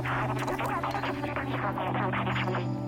全然違う。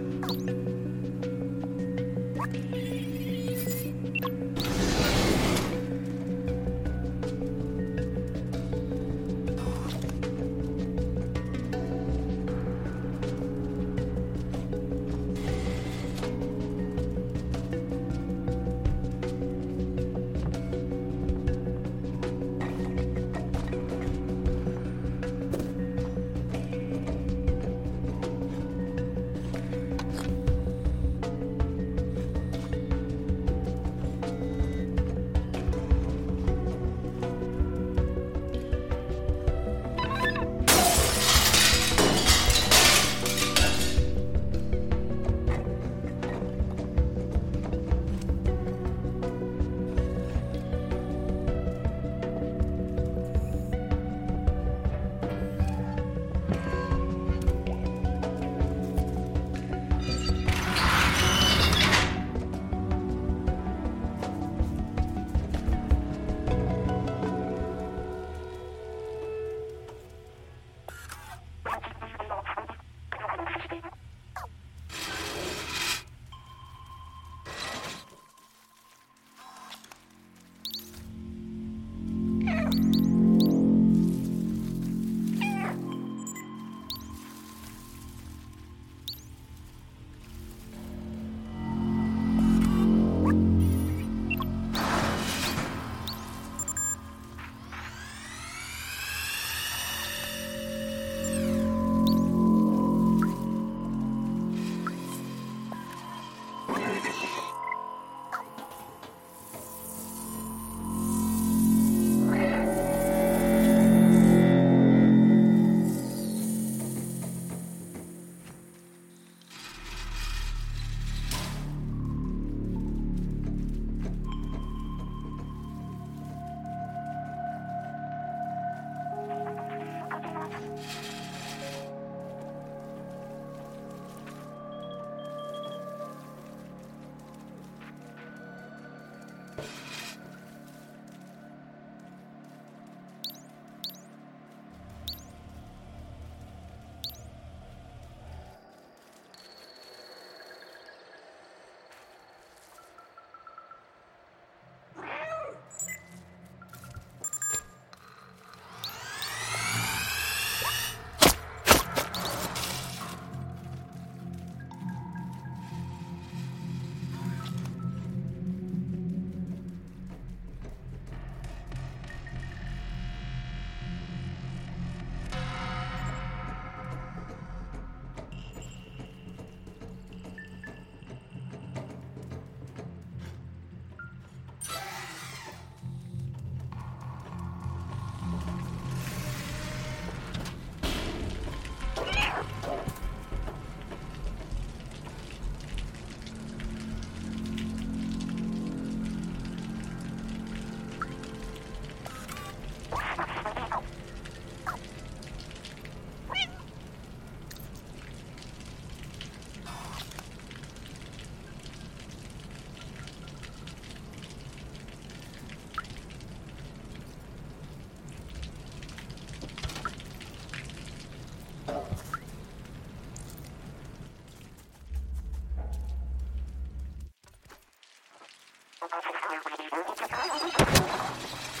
もう一回。